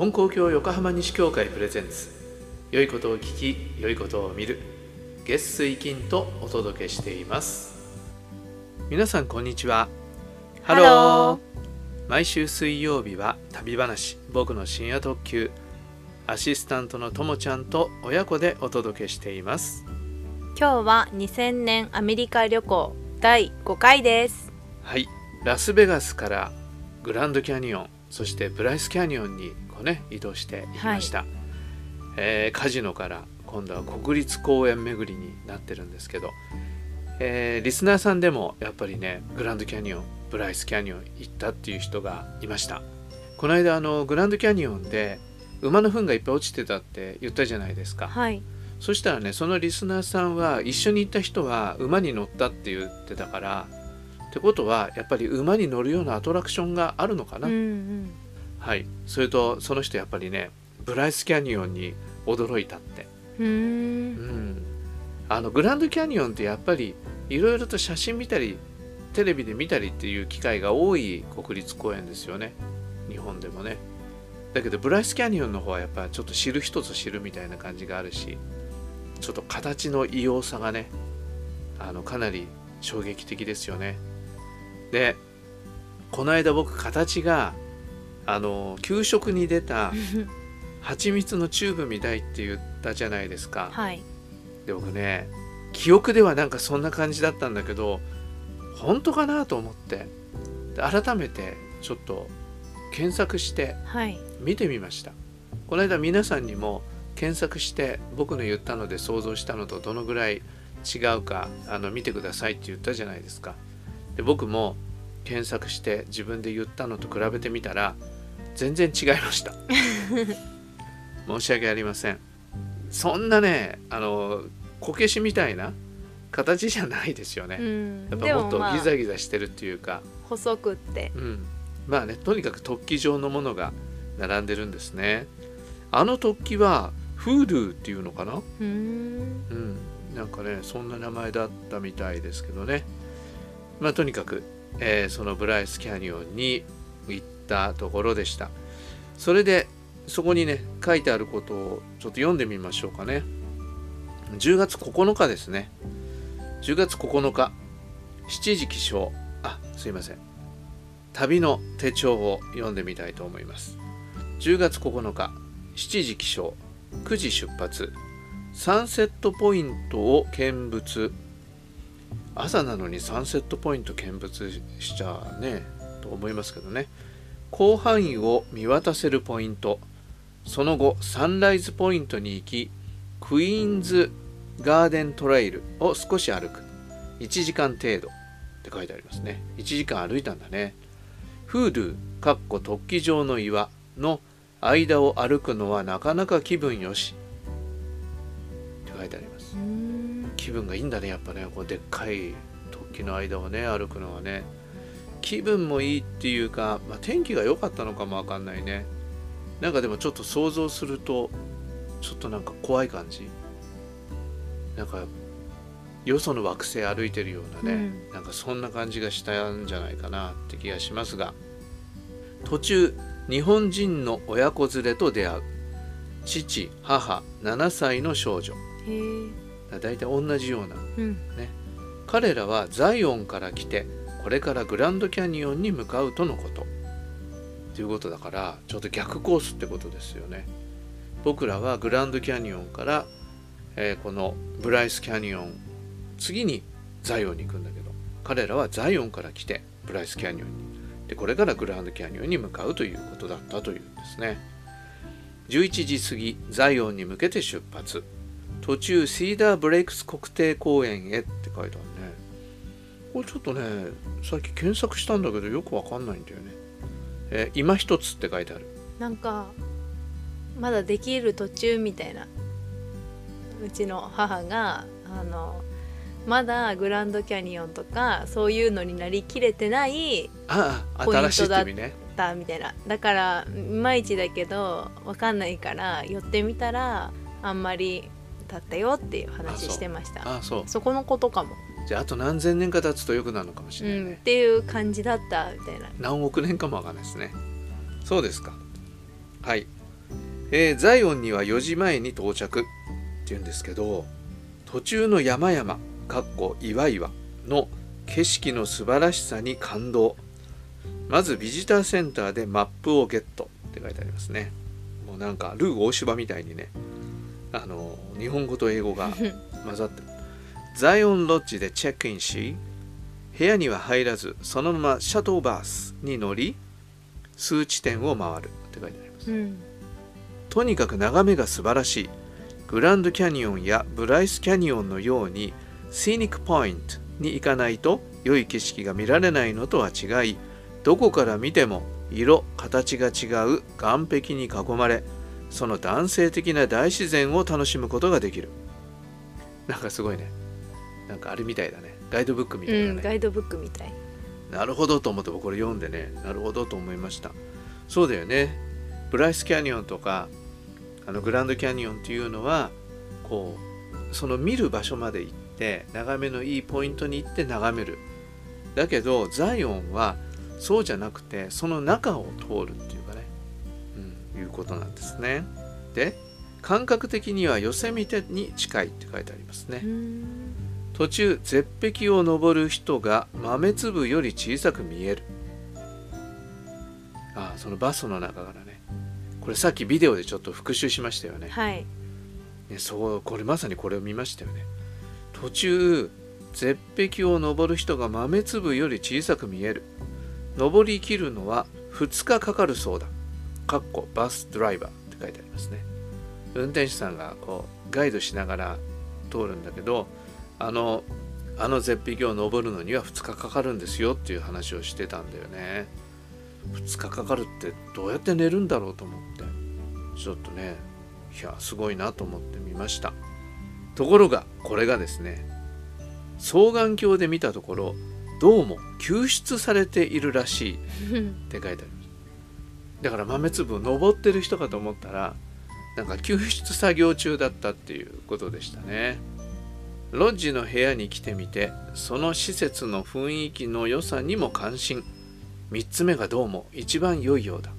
金光教横浜西教会プレゼンツ。良いことを聞き良いことを見る。月水金とお届けしています。皆さんこんにちは。ハロー毎週水曜日は旅話僕の深夜特急。アシスタントのともちゃんと親子でお届けしています。今日は2000年アメリカ旅行第5回です。はい。ラスベガスからグランドキャニオンそしてブライスキャニオンにこうね移動していきました、えーカジノから今度は国立公園巡りになってるんですけど、えーリスナーさんでもやっぱりねグランドキャニオンブライスキャニオン行ったっていう人がいました。この間あのグランドキャニオンで馬の糞がいっぱい落ちてたって言ったじゃないですか。はい。そしたらねそのリスナーさんは一緒に行った人は馬に乗ったって言ってたからってことはやっぱり馬に乗るようなアトラクションがあるのかな、うんうんはい。それとその人やっぱりねブライスキャニオンに驚いたって。うん。あのグランドキャニオンってやっぱりいろいろと写真見たりテレビで見たりっていう機会が多い国立公園ですよね。日本でもね。だけどブライスキャニオンの方はやっぱちょっと知る人ぞ知るみたいな感じがあるしちょっと形の異様さがねあのかなり衝撃的ですよね。でこの間僕形があの給食に出た 蜂蜜のチューブみたいって言ったじゃないですか、はい。で僕ね記憶ではなんかそんな感じだったんだけど本当かなと思ってで改めてちょっと検索してはい。見てみました。この間皆さんにも検索して僕の言ったので想像したのとどのぐらい違うかあの見てくださいって言ったじゃないですか。で僕も検索して自分で言ったのと比べてみたら全然違いました。申し訳ありません。そんなねあのこけしみたいな形じゃないですよね、うん。やっぱもっとギザギザしてるっていうか、細くって。うん、まあねとにかく突起状のものが並んでるんですね。あの突起はフードゥっていうのかな？うん。なんかねそんな名前だったみたいですけどね。まあとにかく、えーそのブライスキャニオンに行ったところでした。それでそこにね書いてあることをちょっと読んでみましょうかね。10月9日ですね。10月9日。7時起床。あすいません。旅の手帳を読んでみたいと思います。10月9日。7時起床。9時出発。サンセットポイントを見物。朝なのにサンセットポイント見物しちゃねと思いますけどね。広範囲を見渡せるポイント。その後サンライズポイントに行きクイーンズガーデントレイルを少し歩く。1時間程度。って書いてありますね。1時間歩いたんだね。フードゥかっこ突起状の岩の間を歩くのはなかなか気分よし。って書いてあります。気分がいいんだねやっぱね。こうでっかい突起の間をね歩くのはね。気分もいいっていうか、まあ、天気が良かったのかもわかんないね。なんかでもちょっと想像するとちょっとなんか怖い感じ。なんかよその惑星歩いてるようなね、なんかそんな感じがしたんじゃないかなって気がしますが。途中日本人の親子連れと出会う。父母7歳の少女へえだいたい同じようなうん。彼らはザイオンから来てこれからグランドキャニオンに向かうとのこと。ということだからちょっと逆コースってことですよね。僕らはグランドキャニオンから、えーこのブライスキャニオン次にザイオンに行くんだけど彼らはザイオンから来てブライスキャニオンに。でこれからグランドキャニオンに向かうということだったというんですね。11時過ぎザイオンに向けて出発途中シーダーブレイクス国定公園へって書いてあるねこれちょっとねさっき検索したんだけどよくわかんないんだよね、えー今一つって書いてある。なんかまだできる途中みたいな。うちの母があのまだグランドキャニオンとかそういうのになりきれてないああポイントだ新しいっねだみたいな。だからいまいちだけどわかんないから寄ってみたらあんまりだったよっていう話してました。ああそう。そこのことかも、じゃああと何千年か経つと良くなるのかもしうん、れないね。っ、ていう感じだったみたいな。何億年かもわかんないですね。そうですか。はい。えーザイオンには4時前に到着っていうんですけど途中の山々かっこ岩々の景色の素晴らしさに感動。まずビジターセンターでマップをゲットって書いてありますね。もうなんかルー大芝みたいにねあの日本語と英語が混ざってる。ザイオンロッジでチェックインし部屋には入らずそのままシャトーバースに乗り数地点を回るって書いてあります。うん。とにかく眺めが素晴らしい。グランドキャニオンやブライスキャニオンのようにシーニックポイントに行かないと良い景色が見られないのとは違いどこから見ても色形が違う岸壁に囲まれその男性的な大自然を楽しむことができる。なんかすごいね。なんかあれみたいだね。ガイドブックみたいだね、うん、ガイドブックみたい。なるほどと思って僕これ読んでね。なるほどと思いました。そうだよね。ブライスキャニオンとかあのグランドキャニオンっていうのはこうその見る場所まで行って眺めのいいポイントに行って眺める。だけどザイオンはそうじゃなくてその中を通るっていうことなんですね。で感覚的にはヨセミテに近いって書いてありますね。うん。途中絶壁を登る人が豆粒より小さく見える。ああそのバスの中からね。これさっきビデオでちょっと復習しましたよね。はい。ねそうこれまさにこれを見ましたよね。途中絶壁を登る人が豆粒より小さく見える。登りきるのは2日かかるそうだかっこバスドライバーって書いてありますね。運転手さんがこうガイドしながら通るんだけどあのあの絶壁を登るのには2日かかるんですよっていう話をしてたんだよね。2日かかるってどうやって寝るんだろうと思って。ちょっとねいやすごいなと思ってみました。ところがこれがですね双眼鏡で見たところどうも救出されているらしいって書いてありますだから豆粒を登ってる人かと思ったらなんか救出作業中だったっていうことでしたね。ロッジの部屋に来てみてその施設の雰囲気の良さにも関心。3つ目がどうも一番良いようだ。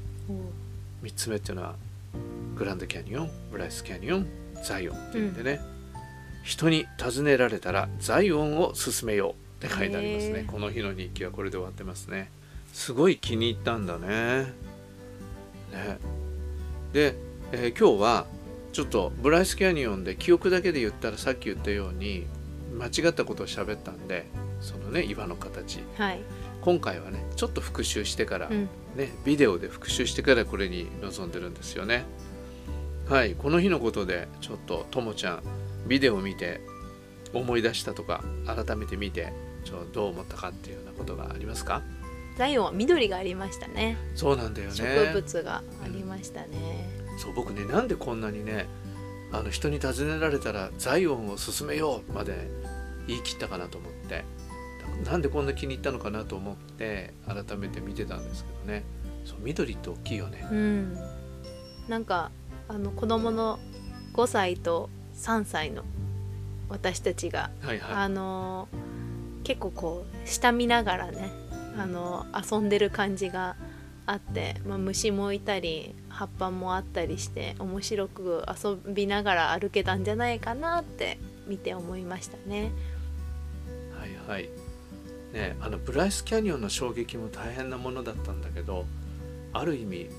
3つ目っていうのはグランドキャニオンブライスキャニオンザイオンっていうんでね、人に尋ねられたらザイオンを進めようって書いてありますね。この日の日記はこれで終わってますね。すごい気に入ったんだねね。で、えー今日はちょっとブライスキャニオンで記憶だけで言ったらさっき言ったように間違ったことを喋ったんでそのね岩の形。はい。今回はねちょっと復習してから、うん。ね、ビデオで復習してからこれに臨んでるんですよね。はい、この日のことでちょっとともちゃんビデオを見て思い出したとか改めて見てちょどう思ったかっていうようなことがありますか？ザイオンは緑がありましたねそうなんだよね。植物がありましたね、そう僕ねなんでこんなにねあの人に尋ねられたらザイオンを進めようまで言い切ったかなと思ってなんでこんな気に入ったのかなと思って改めて見てたんですけどねそう緑って大きいよね。うんなんかあの子供の5歳と3歳の私たちが、はいはい。あの結構こう下見ながらねあの遊んでる感じがあって、まあ、虫もいたり葉っぱもあったりして面白く遊びながら歩けたんじゃないかなって見て思いましたね。はいはい。ねあのブライスキャニオンの衝撃も大変なものだったんだけどある意味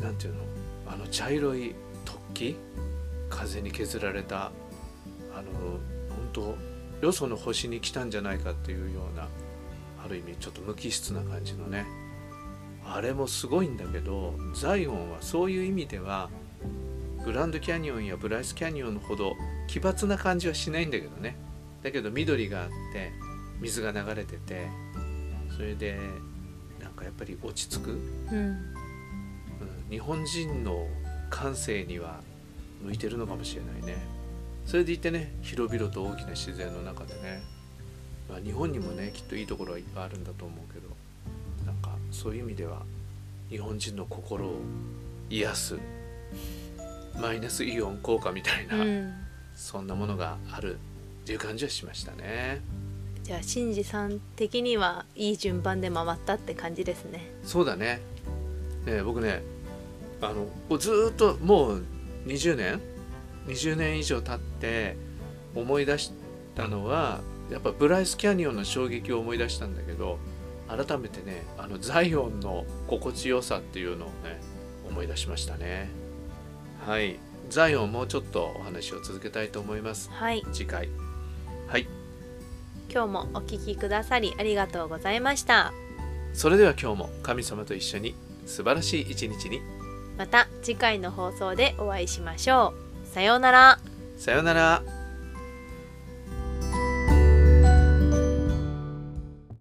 なんていうのあの茶色い突起風に削られたあの本当よその星に来たんじゃないかっていうようなある意味ちょっと無機質な感じのね。あれもすごいんだけどザイオンはそういう意味ではグランドキャニオンやブライスキャニオンほど奇抜な感じはしないんだけどね。だけど緑があって水が流れててそれでなんかやっぱり落ち着く、うん、うん、日本人の感性には向いてるのかもしれないね。それでいてね広々と大きな自然の中でね、まあ、日本にもねきっといいところはいっぱいあるんだと思うけどなんかそういう意味では日本人の心を癒すマイナスイオン効果みたいな、うん、そんなものがあるっていう感じはしましたね。じゃあシンジさん的にはいい順番で回ったって感じですね。そうだねね僕ねあのずーっともう20年？20年以上経って思い出したのはやっぱブライスキャニオンの衝撃を思い出したんだけど改めてねあのザイオンの心地よさっていうのをね思い出しましたね。はい。ザイオンもうちょっとお話を続けたいと思います。はい。次回。はい。今日もお聞きくださりありがとうございました。それでは今日も神様と一緒に素晴らしい一日に。また次回の放送でお会いしましょう。さようなら。さようなら